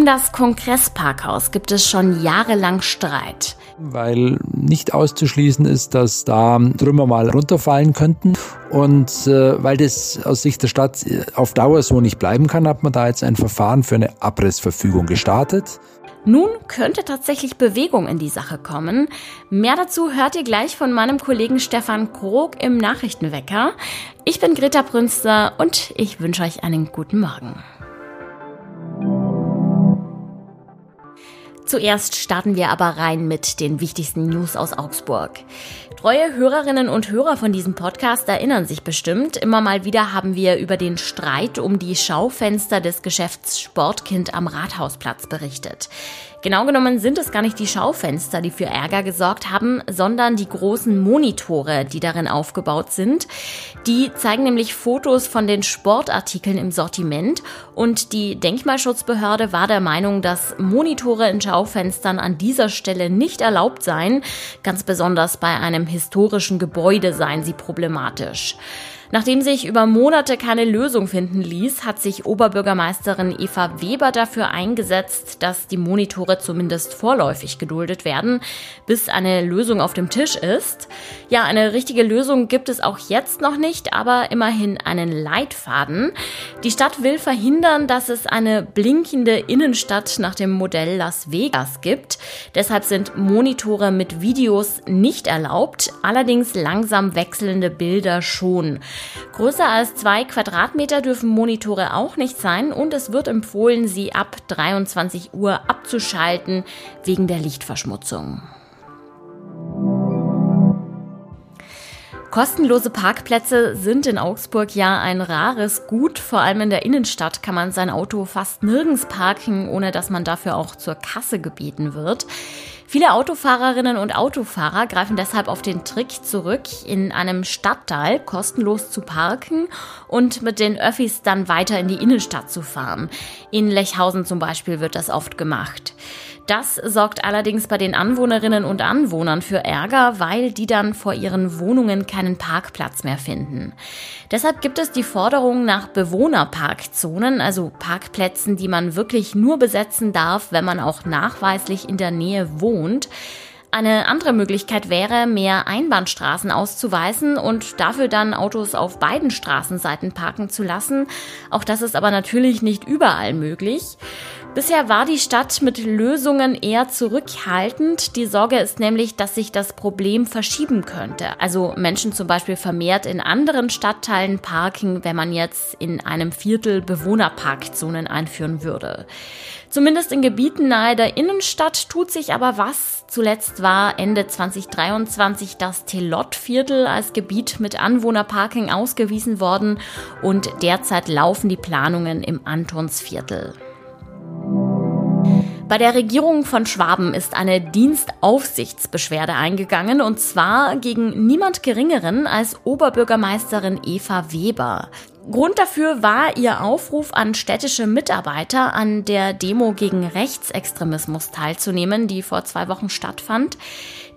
Um das Kongressparkhaus gibt es schon jahrelang Streit. Weil nicht auszuschließen ist, dass da Trümmer mal runterfallen könnten. Und äh, weil das aus Sicht der Stadt auf Dauer so nicht bleiben kann, hat man da jetzt ein Verfahren für eine Abrissverfügung gestartet. Nun könnte tatsächlich Bewegung in die Sache kommen. Mehr dazu hört ihr gleich von meinem Kollegen Stefan Krog im Nachrichtenwecker. Ich bin Greta Brünster und ich wünsche euch einen guten Morgen. Zuerst starten wir aber rein mit den wichtigsten News aus Augsburg. Treue Hörerinnen und Hörer von diesem Podcast erinnern sich bestimmt. Immer mal wieder haben wir über den Streit um die Schaufenster des Geschäfts Sportkind am Rathausplatz berichtet. Genau genommen sind es gar nicht die Schaufenster, die für Ärger gesorgt haben, sondern die großen Monitore, die darin aufgebaut sind. Die zeigen nämlich Fotos von den Sportartikeln im Sortiment und die Denkmalschutzbehörde war der Meinung, dass Monitore in Schaufenstern an dieser Stelle nicht erlaubt seien. Ganz besonders bei einem historischen Gebäude seien sie problematisch. Nachdem sich über Monate keine Lösung finden ließ, hat sich Oberbürgermeisterin Eva Weber dafür eingesetzt, dass die Monitore zumindest vorläufig geduldet werden, bis eine Lösung auf dem Tisch ist. Ja, eine richtige Lösung gibt es auch jetzt noch nicht, aber immerhin einen Leitfaden. Die Stadt will verhindern, dass es eine blinkende Innenstadt nach dem Modell Las Vegas gibt. Deshalb sind Monitore mit Videos nicht erlaubt, allerdings langsam wechselnde Bilder schon. Größer als zwei Quadratmeter dürfen Monitore auch nicht sein und es wird empfohlen, sie ab 23 Uhr abzuschalten wegen der Lichtverschmutzung. Kostenlose Parkplätze sind in Augsburg ja ein rares Gut. Vor allem in der Innenstadt kann man sein Auto fast nirgends parken, ohne dass man dafür auch zur Kasse gebeten wird. Viele Autofahrerinnen und Autofahrer greifen deshalb auf den Trick zurück, in einem Stadtteil kostenlos zu parken und mit den Öffis dann weiter in die Innenstadt zu fahren. In Lechhausen zum Beispiel wird das oft gemacht. Das sorgt allerdings bei den Anwohnerinnen und Anwohnern für Ärger, weil die dann vor ihren Wohnungen keinen Parkplatz mehr finden. Deshalb gibt es die Forderung nach Bewohnerparkzonen, also Parkplätzen, die man wirklich nur besetzen darf, wenn man auch nachweislich in der Nähe wohnt. Eine andere Möglichkeit wäre, mehr Einbahnstraßen auszuweisen und dafür dann Autos auf beiden Straßenseiten parken zu lassen. Auch das ist aber natürlich nicht überall möglich. Bisher war die Stadt mit Lösungen eher zurückhaltend. Die Sorge ist nämlich, dass sich das Problem verschieben könnte. Also Menschen zum Beispiel vermehrt in anderen Stadtteilen parken, wenn man jetzt in einem Viertel Bewohnerparkzonen einführen würde. Zumindest in Gebieten nahe der Innenstadt tut sich aber was. Zuletzt war Ende 2023 das Telott-Viertel als Gebiet mit Anwohnerparking ausgewiesen worden und derzeit laufen die Planungen im Antonsviertel. Bei der Regierung von Schwaben ist eine Dienstaufsichtsbeschwerde eingegangen und zwar gegen niemand Geringeren als Oberbürgermeisterin Eva Weber. Grund dafür war ihr Aufruf an städtische Mitarbeiter, an der Demo gegen Rechtsextremismus teilzunehmen, die vor zwei Wochen stattfand.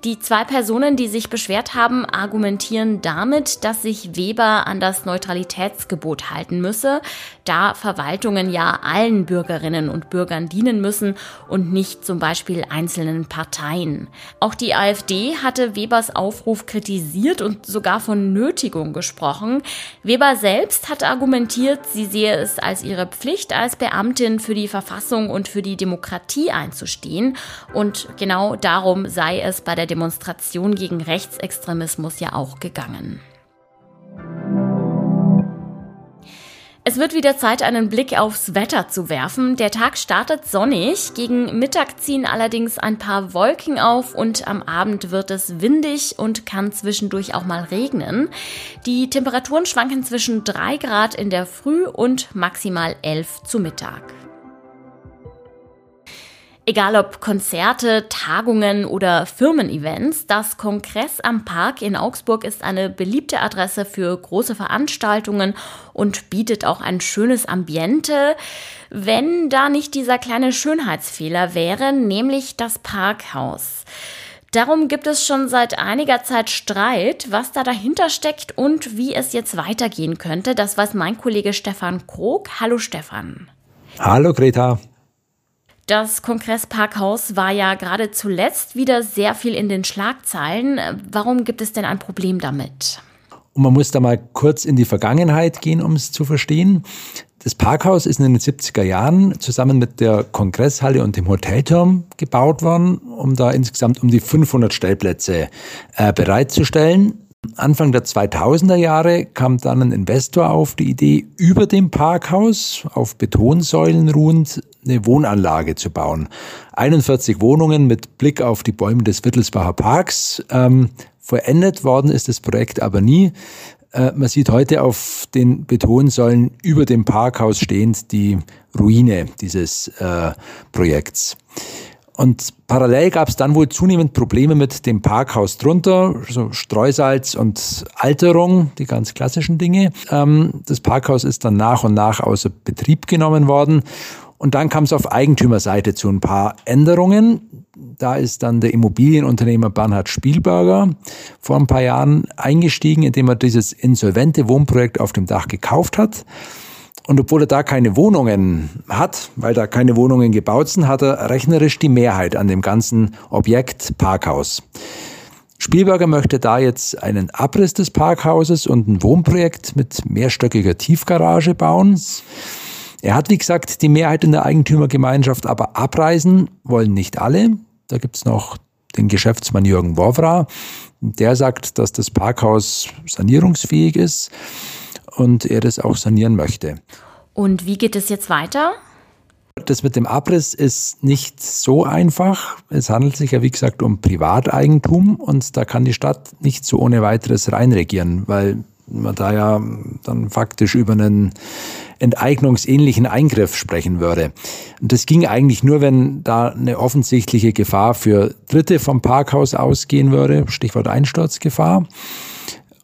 Die zwei Personen, die sich beschwert haben, argumentieren damit, dass sich Weber an das Neutralitätsgebot halten müsse, da Verwaltungen ja allen Bürgerinnen und Bürgern dienen müssen und nicht zum Beispiel einzelnen Parteien. Auch die AfD hatte Webers Aufruf kritisiert und sogar von Nötigung gesprochen. Weber selbst hat argumentiert, sie sehe es als ihre Pflicht als Beamtin für die Verfassung und für die Demokratie einzustehen und genau darum sei es bei der Demonstration gegen Rechtsextremismus ja auch gegangen. Es wird wieder Zeit, einen Blick aufs Wetter zu werfen. Der Tag startet sonnig, gegen Mittag ziehen allerdings ein paar Wolken auf und am Abend wird es windig und kann zwischendurch auch mal regnen. Die Temperaturen schwanken zwischen 3 Grad in der Früh und maximal 11 zu Mittag. Egal ob Konzerte, Tagungen oder Firmen-Events, das Kongress am Park in Augsburg ist eine beliebte Adresse für große Veranstaltungen und bietet auch ein schönes Ambiente, wenn da nicht dieser kleine Schönheitsfehler wäre, nämlich das Parkhaus. Darum gibt es schon seit einiger Zeit Streit, was da dahinter steckt und wie es jetzt weitergehen könnte. Das weiß mein Kollege Stefan Krog. Hallo Stefan. Hallo Greta. Das Kongressparkhaus war ja gerade zuletzt wieder sehr viel in den Schlagzeilen. Warum gibt es denn ein Problem damit? Und man muss da mal kurz in die Vergangenheit gehen, um es zu verstehen. Das Parkhaus ist in den 70er Jahren zusammen mit der Kongresshalle und dem Hotelturm gebaut worden, um da insgesamt um die 500 Stellplätze äh, bereitzustellen. Anfang der 2000er Jahre kam dann ein Investor auf die Idee, über dem Parkhaus auf Betonsäulen ruhend eine Wohnanlage zu bauen. 41 Wohnungen mit Blick auf die Bäume des Wittelsbacher Parks. Ähm, vollendet worden ist das Projekt aber nie. Äh, man sieht heute auf den Betonsäulen über dem Parkhaus stehend die Ruine dieses äh, Projekts. Und parallel gab es dann wohl zunehmend Probleme mit dem Parkhaus drunter, so Streusalz und Alterung, die ganz klassischen Dinge. Ähm, das Parkhaus ist dann nach und nach außer Betrieb genommen worden. Und dann kam es auf Eigentümerseite zu ein paar Änderungen. Da ist dann der Immobilienunternehmer Bernhard Spielberger vor ein paar Jahren eingestiegen, indem er dieses insolvente Wohnprojekt auf dem Dach gekauft hat. Und obwohl er da keine Wohnungen hat, weil da keine Wohnungen gebaut sind, hat er rechnerisch die Mehrheit an dem ganzen Objekt Parkhaus. Spielberger möchte da jetzt einen Abriss des Parkhauses und ein Wohnprojekt mit mehrstöckiger Tiefgarage bauen. Er hat, wie gesagt, die Mehrheit in der Eigentümergemeinschaft, aber abreisen wollen nicht alle. Da gibt's noch den Geschäftsmann Jürgen Wowra. Der sagt, dass das Parkhaus sanierungsfähig ist und er das auch sanieren möchte. Und wie geht es jetzt weiter? Das mit dem Abriss ist nicht so einfach. Es handelt sich ja, wie gesagt, um Privateigentum und da kann die Stadt nicht so ohne weiteres reinregieren, weil man da ja dann faktisch über einen enteignungsähnlichen Eingriff sprechen würde. Und das ging eigentlich nur, wenn da eine offensichtliche Gefahr für Dritte vom Parkhaus ausgehen würde, Stichwort Einsturzgefahr.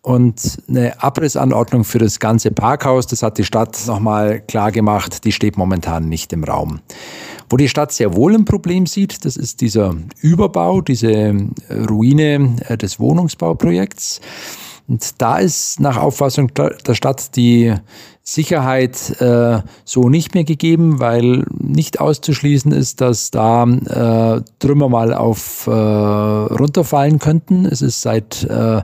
Und eine Abrissanordnung für das ganze Parkhaus, das hat die Stadt nochmal klar gemacht, die steht momentan nicht im Raum. Wo die Stadt sehr wohl ein Problem sieht, das ist dieser Überbau, diese Ruine äh, des Wohnungsbauprojekts. Und da ist nach Auffassung der Stadt die Sicherheit äh, so nicht mehr gegeben, weil nicht auszuschließen ist, dass da äh, Trümmer mal auf äh, runterfallen könnten. Es ist seit äh,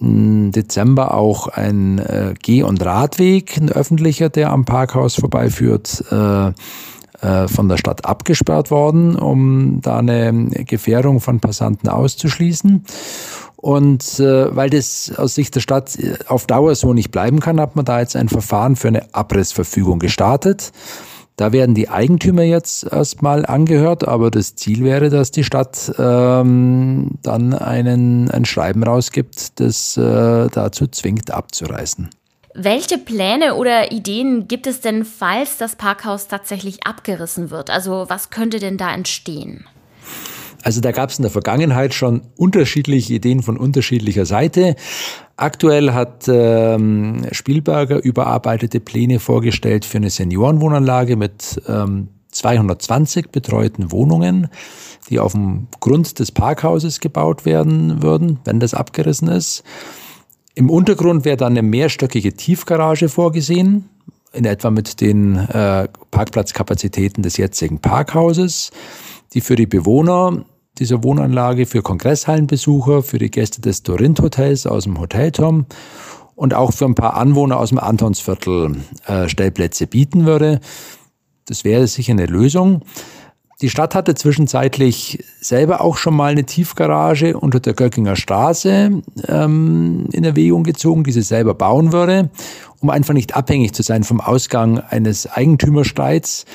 Dezember auch ein äh, Geh- und Radweg, ein öffentlicher, der am Parkhaus vorbeiführt, äh, von der Stadt abgesperrt worden, um da eine Gefährdung von Passanten auszuschließen. Und äh, weil das aus Sicht der Stadt auf Dauer so nicht bleiben kann, hat man da jetzt ein Verfahren für eine Abrissverfügung gestartet. Da werden die Eigentümer jetzt erstmal angehört, aber das Ziel wäre, dass die Stadt ähm, dann einen, ein Schreiben rausgibt, das äh, dazu zwingt, abzureißen. Welche Pläne oder Ideen gibt es denn, falls das Parkhaus tatsächlich abgerissen wird? Also was könnte denn da entstehen? Also da gab es in der Vergangenheit schon unterschiedliche Ideen von unterschiedlicher Seite. Aktuell hat ähm, Spielberger überarbeitete Pläne vorgestellt für eine Seniorenwohnanlage mit ähm, 220 betreuten Wohnungen, die auf dem Grund des Parkhauses gebaut werden würden, wenn das abgerissen ist. Im Untergrund wäre dann eine mehrstöckige Tiefgarage vorgesehen, in etwa mit den äh, Parkplatzkapazitäten des jetzigen Parkhauses, die für die Bewohner dieser Wohnanlage für Kongresshallenbesucher, für die Gäste des Dorint Hotels aus dem Hotelturm und auch für ein paar Anwohner aus dem Antonsviertel äh, Stellplätze bieten würde. Das wäre sicher eine Lösung. Die Stadt hatte zwischenzeitlich selber auch schon mal eine Tiefgarage unter der Göckinger Straße ähm, in Erwägung gezogen, die sie selber bauen würde, um einfach nicht abhängig zu sein vom Ausgang eines Eigentümerstreits.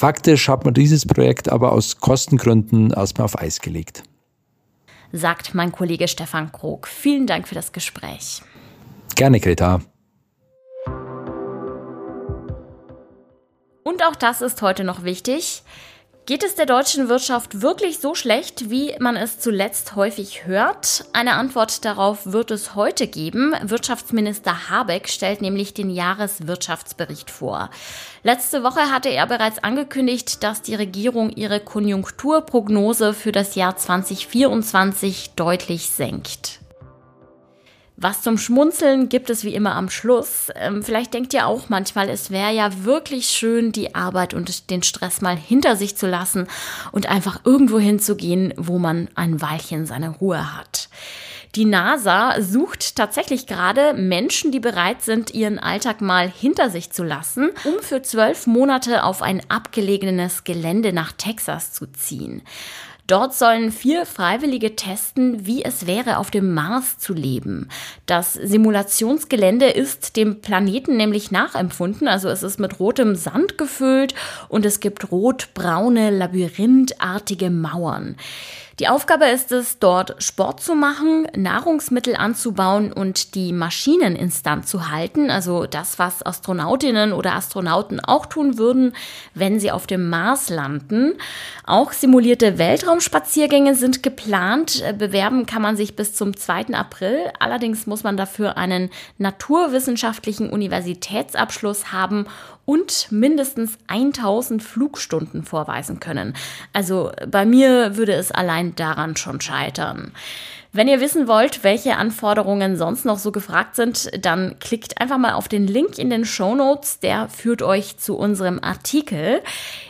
Faktisch hat man dieses Projekt aber aus Kostengründen erstmal auf Eis gelegt. Sagt mein Kollege Stefan Krog. Vielen Dank für das Gespräch. Gerne, Greta. Und auch das ist heute noch wichtig. Geht es der deutschen Wirtschaft wirklich so schlecht, wie man es zuletzt häufig hört? Eine Antwort darauf wird es heute geben. Wirtschaftsminister Habeck stellt nämlich den Jahreswirtschaftsbericht vor. Letzte Woche hatte er bereits angekündigt, dass die Regierung ihre Konjunkturprognose für das Jahr 2024 deutlich senkt. Was zum Schmunzeln gibt es wie immer am Schluss. Ähm, vielleicht denkt ihr auch manchmal, es wäre ja wirklich schön, die Arbeit und den Stress mal hinter sich zu lassen und einfach irgendwo hinzugehen, wo man ein Weilchen seine Ruhe hat. Die NASA sucht tatsächlich gerade Menschen, die bereit sind, ihren Alltag mal hinter sich zu lassen, um für zwölf Monate auf ein abgelegenes Gelände nach Texas zu ziehen. Dort sollen vier Freiwillige testen, wie es wäre, auf dem Mars zu leben. Das Simulationsgelände ist dem Planeten nämlich nachempfunden, also es ist mit rotem Sand gefüllt und es gibt rot-braune, labyrinthartige Mauern. Die Aufgabe ist es, dort Sport zu machen, Nahrungsmittel anzubauen und die Maschinen instand zu halten, also das, was Astronautinnen oder Astronauten auch tun würden, wenn sie auf dem Mars landen. Auch simulierte Weltraumspaziergänge sind geplant. Bewerben kann man sich bis zum 2. April. Allerdings muss man dafür einen naturwissenschaftlichen Universitätsabschluss haben und mindestens 1000 Flugstunden vorweisen können. Also bei mir würde es allein daran schon scheitern. Wenn ihr wissen wollt, welche Anforderungen sonst noch so gefragt sind, dann klickt einfach mal auf den Link in den Show Notes, der führt euch zu unserem Artikel.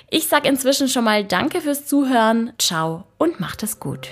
Ich sage inzwischen schon mal Danke fürs Zuhören, ciao und macht es gut.